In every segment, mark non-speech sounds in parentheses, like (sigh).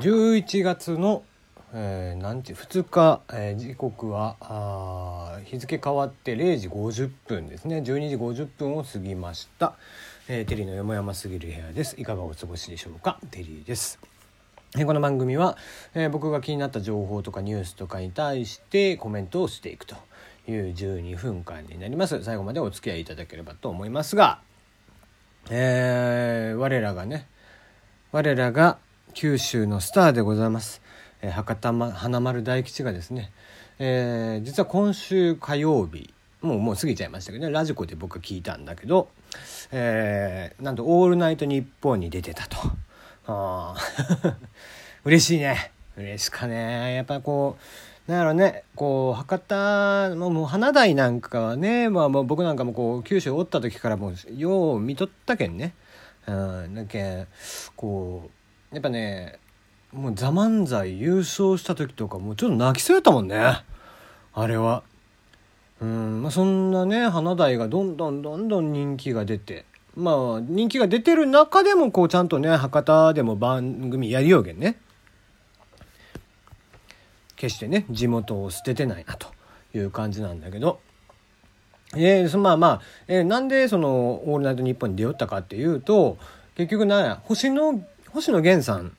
11月の、えー、何時2日、えー、時刻は日付変わって0時50分ですね。12時50分を過ぎました、えー、テリーのよもやますぎる部屋です。いかがお過ごしでしょうか？テリーです。えこの番組は、えー、僕が気になった情報とかニュースとかに対してコメントをしていくという12分間になります。最後までお付き合いいただければと思いますが、えー、我らがね我らが九州のスターでございます、えー、博多、ま、華丸大吉がですね、えー、実は今週火曜日もうもう過ぎちゃいましたけどねラジコで僕は聞いたんだけど、えー、なんと「オールナイトニッポン」に出てたと。あ (laughs) 嬉しいね嬉しかねやっぱこうなんやろねこう博多もう花台なんかはね、まあ、もう僕なんかもこう九州おった時からもうよう見とったけんね。うん、だけこうやっぱねもう「ザ漫才優勝した時とかもうちょっと泣きそうやったもんね。あれは。うんまあ、そんなね花台がどんどんどんどん人気が出て。まあ人気が出てる中でもこうちゃんとね博多でも番組やりようげんね。決してね地元を捨ててないなという感じなんだけど。えー、まあまあ、えー、なんでその「オールナイトニッポン」に出よったかっていうと結局な星野星野源さん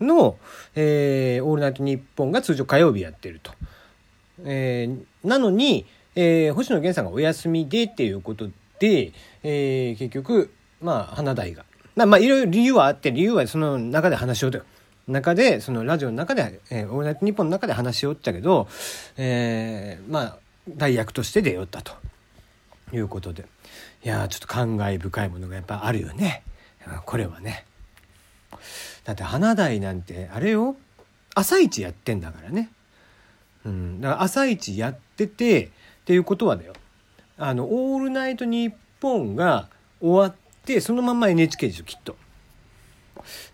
の、えー、オールナイトニッポンが通常火曜日やってると。えー、なのに、えー、星野源さんがお休みでっていうことで、えー、結局、まあ、花大が。まあ、いろいろ理由はあって、理由はその中で話しようと。中で、そのラジオの中で、えー、オールナイトニッポンの中で話しよったけど、えー、まあ、代役として出よったということで。いやちょっと感慨深いものがやっぱあるよね。これはね。だって花台なんてあれよ朝一やってんだからね。うん、だから朝一やっててっていうことはだよあの「オールナイトニッポン」が終わってそのまま NHK でしょきっと。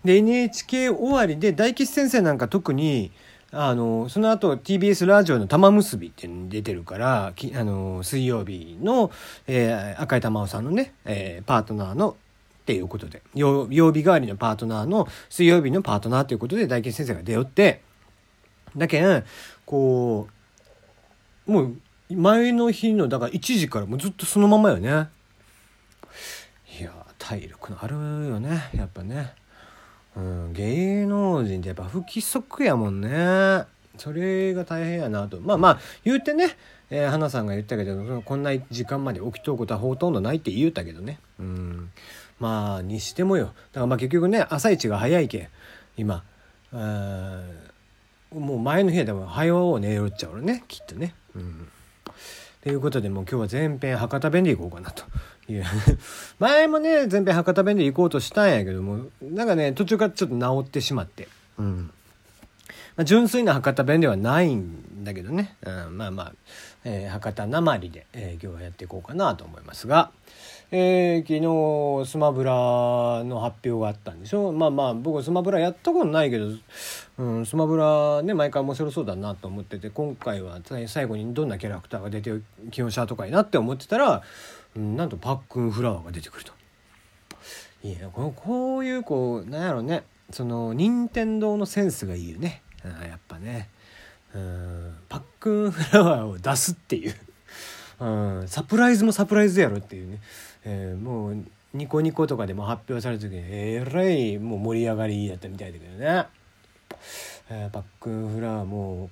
で NHK 終わりで大吉先生なんか特にあのその後 TBS ラジオの玉結びって出てるからあの水曜日の、えー、赤井玉緒さんのね、えー、パートナーのっていうことで。曜日代わりのパートナーの水曜日のパートナーということで大吉先生が出よって。だけんこうもう前の日のだから1時からもうずっとそのままよね。いや体力のあるよねやっぱね。うん芸能人ってやっぱ不規則やもんね。それが大変やなと。まあまあ言うてね、えー、花さんが言ったけどこんな時間まで起きとうことはほとんどないって言うたけどね。うん。まあにしてもよ。だからまあ結局ね朝一が早いけん今。もう前の日でも早う寝よっちゃうねきっとね。うん。ということでもう今日は前編博多弁で行こうかなと。いう。(laughs) 前もね前編博多弁で行こうとしたんやけどもなんかね途中からちょっと治ってしまって、うん。まあ、純粋な博多弁ではないんだけどね、うん、まあまあ、えー、博多なまりで、えー、今日はやっていこうかなと思いますが。えー、昨日スマブラの発表があったんでしょ？うまあまあ僕スマブラやったことないけど、うん、スマブラね毎回面白そうだなと思ってて今回は最後にどんなキャラクターが出てきよんしゃーとかいなって思ってたら、うん、なんとパックンフラワーが出てくると。いやここういうこうなんやろうねその任天堂のセンスがいいよねやっぱねうん。パックンフラワーを出すっていう、うん、サプライズもサプライズやろっていうね。えー、もうニコニコとかでも発表された時にえらいもう盛り上がりやったみたいだけどね、えー、バックンフラワーも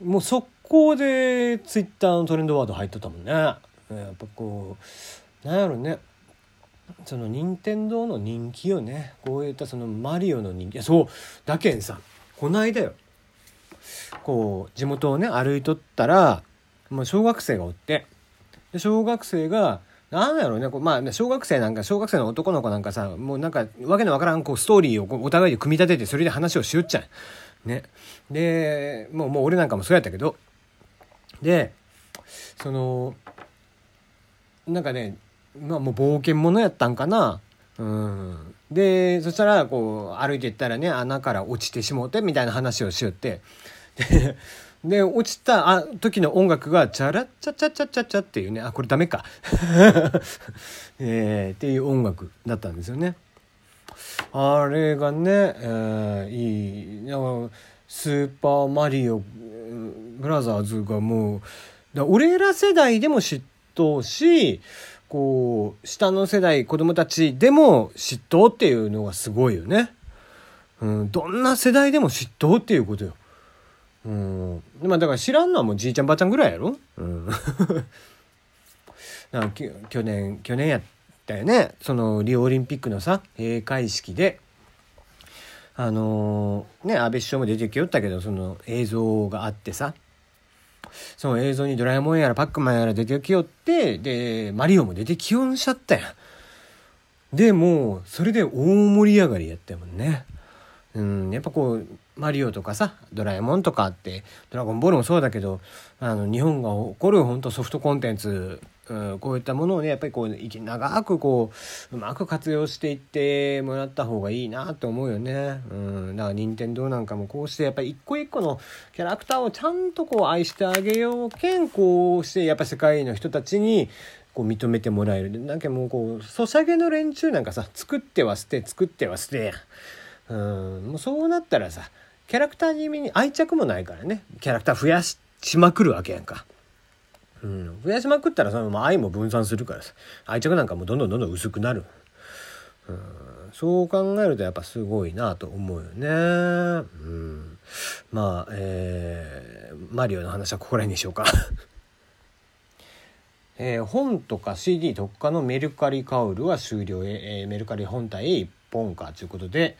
うもう速攻でツイッターのトレンドワード入っとったもんね、えー、やっぱこうなんやろね。その任天堂の人気よね。こういったそのマリオの人気。そう。だけんさこないだよ。こう地元をね歩いとったらもう小学生がおってで小学生がなんだろうね、こうまあ、小学生なんか、小学生の男の子なんかさ、もうなんか、わけのわからん、こう、ストーリーをお互いで組み立てて、それで話をしよっちゃう。ね。で、もう、もう俺なんかもそうやったけど、で、その、なんかね、まあもう冒険者やったんかな。で、そしたら、こう、歩いていったらね、穴から落ちてしもうて、みたいな話をしよって、で、で、落ちたあ時の音楽が、チャラッチャチャチャチャチャっていうね、あ、これダメか。(laughs) えー、っていう音楽だったんですよね。あれがね、えー、いい。の「スーパーマリオブラザーズ」がもうだ俺ら世代でも嫉妬しこう下の世代子供たちでも嫉妬っていうのがすごいよね。うん、どんな世代でも嫉妬っていうことよ。うん、まあだから知らんのはもうじいちゃんばあちゃんぐらいやろ。うん、(laughs) なんか去年去年やったよねそのリオオリンピックのさ閉会式で。あのー、ね安倍首相も出てきよったけどその映像があってさその映像にドラえもんやらパックマンやら出てきよって、で、マリオも出てきよんしちゃったやん。で、もう、それで大盛り上がりやったもんね。うん、やっぱこう、マリオとかさ、ドラえもんとかって、ドラゴンボールもそうだけど、あの、日本が誇る本当ソフトコンテンツうん、こういったものをねやっぱりこう長くこううまく活用していってもらった方がいいなと思うよね。うん、だから任天堂なんかもこうしてやっぱり一個一個のキャラクターをちゃんとこう愛してあげようけんこうしてやっぱ世界の人たちにこう認めてもらえるなんかもうこうソシャゲの連中なんかさ作っては捨て作っては捨てやん。うんもうそうなったらさキャラクターに愛着もないからねキャラクター増やしまくるわけやんか。うん、増やしまくったらその、愛も分散するからさ。愛着なんかもどんどんどんどん薄くなる、うん、そう考えるとやっぱすごいなと思うよね、うん、まあえー、マリオの話はここら辺にしようか。(laughs) えー、本とか CD 特化のメルカリカウルは終了へ、えー、メルカリ本体へ一本かということで。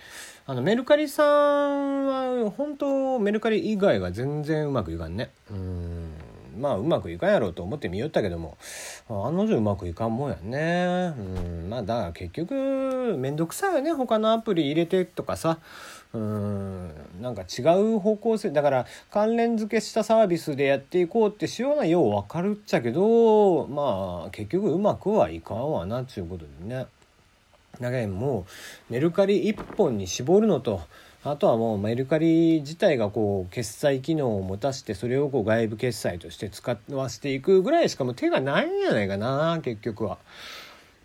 あのメルカリさんは本当メルカリ以外が全然うまくいかんね。うん。まあうまくいかんやろうと思ってみよったけども。案の定うまくいかんもんやね。うん。まあだから結局面倒くさいよね。他のアプリ入れてとかさ。うん。なんか違う方向性。だから関連付けしたサービスでやっていこうってしようなよう分かるっちゃけど。まあ結局うまくはいかんわなっちゅうことでね。だけもうメルカリ1本に絞るのとあとはもうメルカリ自体がこう決済機能を持たせてそれをこう外部決済として使わせていくぐらいしかも手がないんじゃないかな結局は。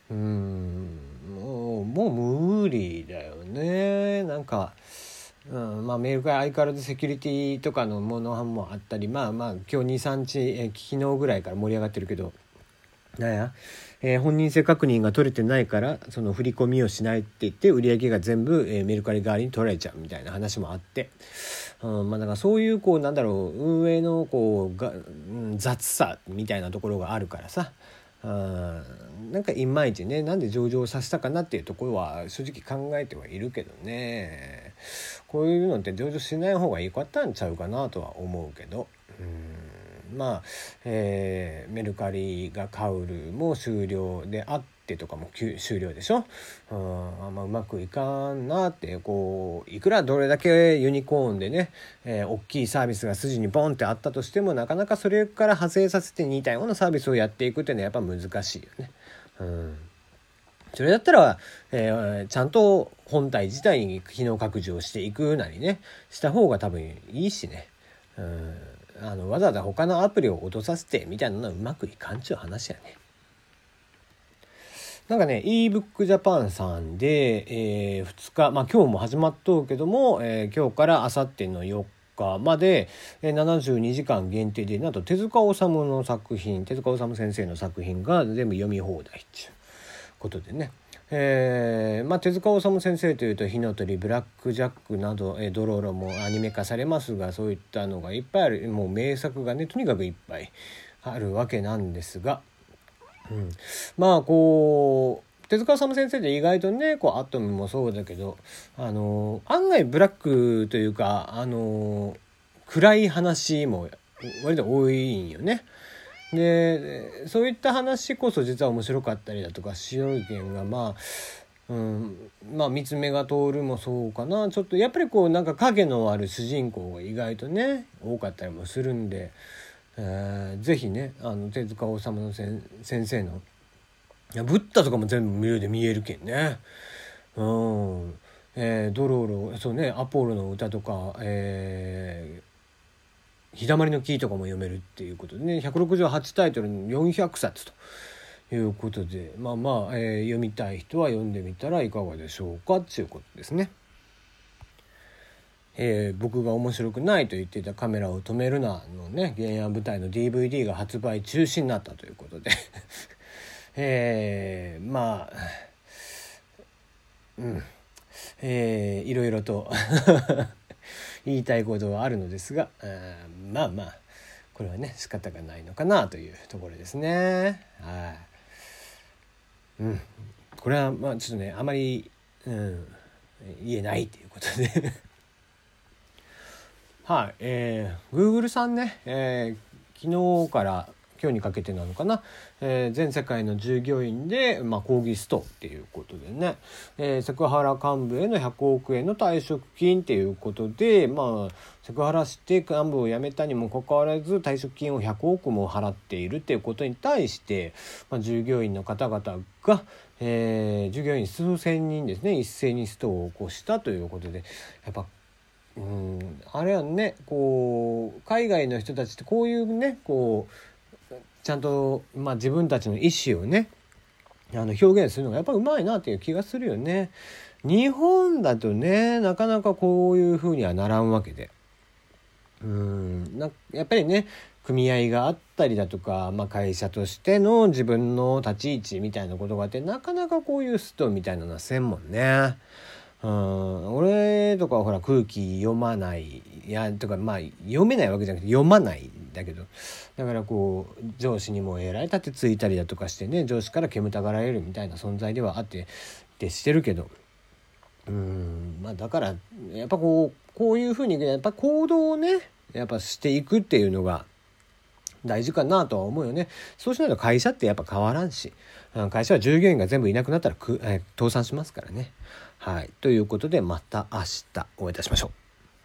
うんもうもう無理だよねなんか。うんまあ、メルカリ相変わらずセキュリティとかのものもあったりまあまあ今日23日え昨日ぐらいから盛り上がってるけどなんや？えー、本人性確認が取れてないからその振り込みをしないって言って売り上げが全部、えー、メルカリ代わりに取られちゃうみたいな話もあって、うんまあ、だからそういうこうなんだろう運営のこうが、雑さみたいなところがあるからさ。あなんかいまいちねなんで上場させたかなっていうところは正直考えてはいるけどね。こういうのって上場しない方がいいかったんちゃうかなとは思うけど。うん。まあ、えー、メルカリが買うるも終了であってとかも終了でしょ、うん、あんまうまくいかんなってこういくらどれだけユニコーンでね、えー、大きいサービスが筋にボンってあったとしてもなかなかそれから派生させて似たようなサービスをやっていくっていうのはやっぱ難しいよね。うんそれだったら、えー、ちゃんと本体自体に機能拡充をしていくなりねした方が多分いいしね。うんあのわざわざ他のアプリを落とさせてみたいなのはうまくいかんちゅう話やね。なんかね ebook Japan さんで、えー、2日まあ今日も始まっとうけども、えー、今日からあさっての4日まで、72時間限定でなんと手塚治虫の作品手塚治虫先生の作品が全部読み放題っちゅうことでねえーまあ、手塚治虫先生というと「火の鳥」「ブラック・ジャック」など、え、ドローロもアニメ化されますがそういったのがいっぱいある。もう名作がねとにかくいっぱいあるわけなんですが、うん、まあこう手塚治虫先生って意外とねこうアトムもそうだけどあの案外ブラックというかあの暗い話も割と多いんよね。でそういった話こそ実は面白かったりだとか白い点がまあうん、まあ三つ目が通るもそうかなちょっとやっぱりこうなんか影のある主人公が意外とね多かったりもするんで、えー、ぜひねあの手塚治虫の先生のいやブッダとかも全部無料で見えるけんね。うんえー、ドローロそうねアポロの歌とか、えー日だまりの木とかも読めるっていうことでね。168タイトル400冊ということで。まあまあ、えー、読みたい人は読んでみたらいかがでしょうかっていうことですね。えー、僕が面白くないと言っていた「カメラを止めるな」のね原案舞台の DVD が発売中止になったということで。(laughs) えー、まあうん。えー、いろいろと。(laughs) 言いたいことはあるのですがまあまあこれはね仕方がないのかなというところですね。はい、うん、これはまあちょっとねあまり、うん、言えないということで。はい、えー、Google さんね、えー、昨日から今日にかけてなのかな、えー、全世界の従業員で、まあ、抗議ストっていうことでね、えー、セクハラ幹部への100億円の退職金っていうことで、まあ、セクハラして幹部を辞めたにもかかわらず退職金を100億も払っているっていうことに対して、まあ、従業員の方々が、えー、従業員数千人ですね。一斉にストを起こしたということで。やっぱうんあれはね。こう海外の人たちってこういうねこうちゃんと、まあ、自分たちの意思をねあの表現するのがやっぱうまいなっていう気がするよね。日本だとねなかなかこういうふうにはならんわけで。うんなやっぱりね組合があったりだとか、まあ、会社としての自分の立ち位置みたいなことがあってなかなかこういうストみたいなのはせんもんね。うん。俺とかはほら空気読まない。いやとかまあ読めないわけじゃなくて読まないんだけど。だからこう上司にもえらい立てついたりだとかしてね上司から煙たがられるみたいな存在ではあってってしてるけど。うん。まあだからやっぱこうこういうふうにやっぱ行動をねやっぱしていくっていうのが大事かなとは思うよね。そうしないと会社ってやっぱ変わらんし、会社は従業員が全部いなくなったらく、え倒産しますからね。はい。ということでまた明日お会いいたしましょう。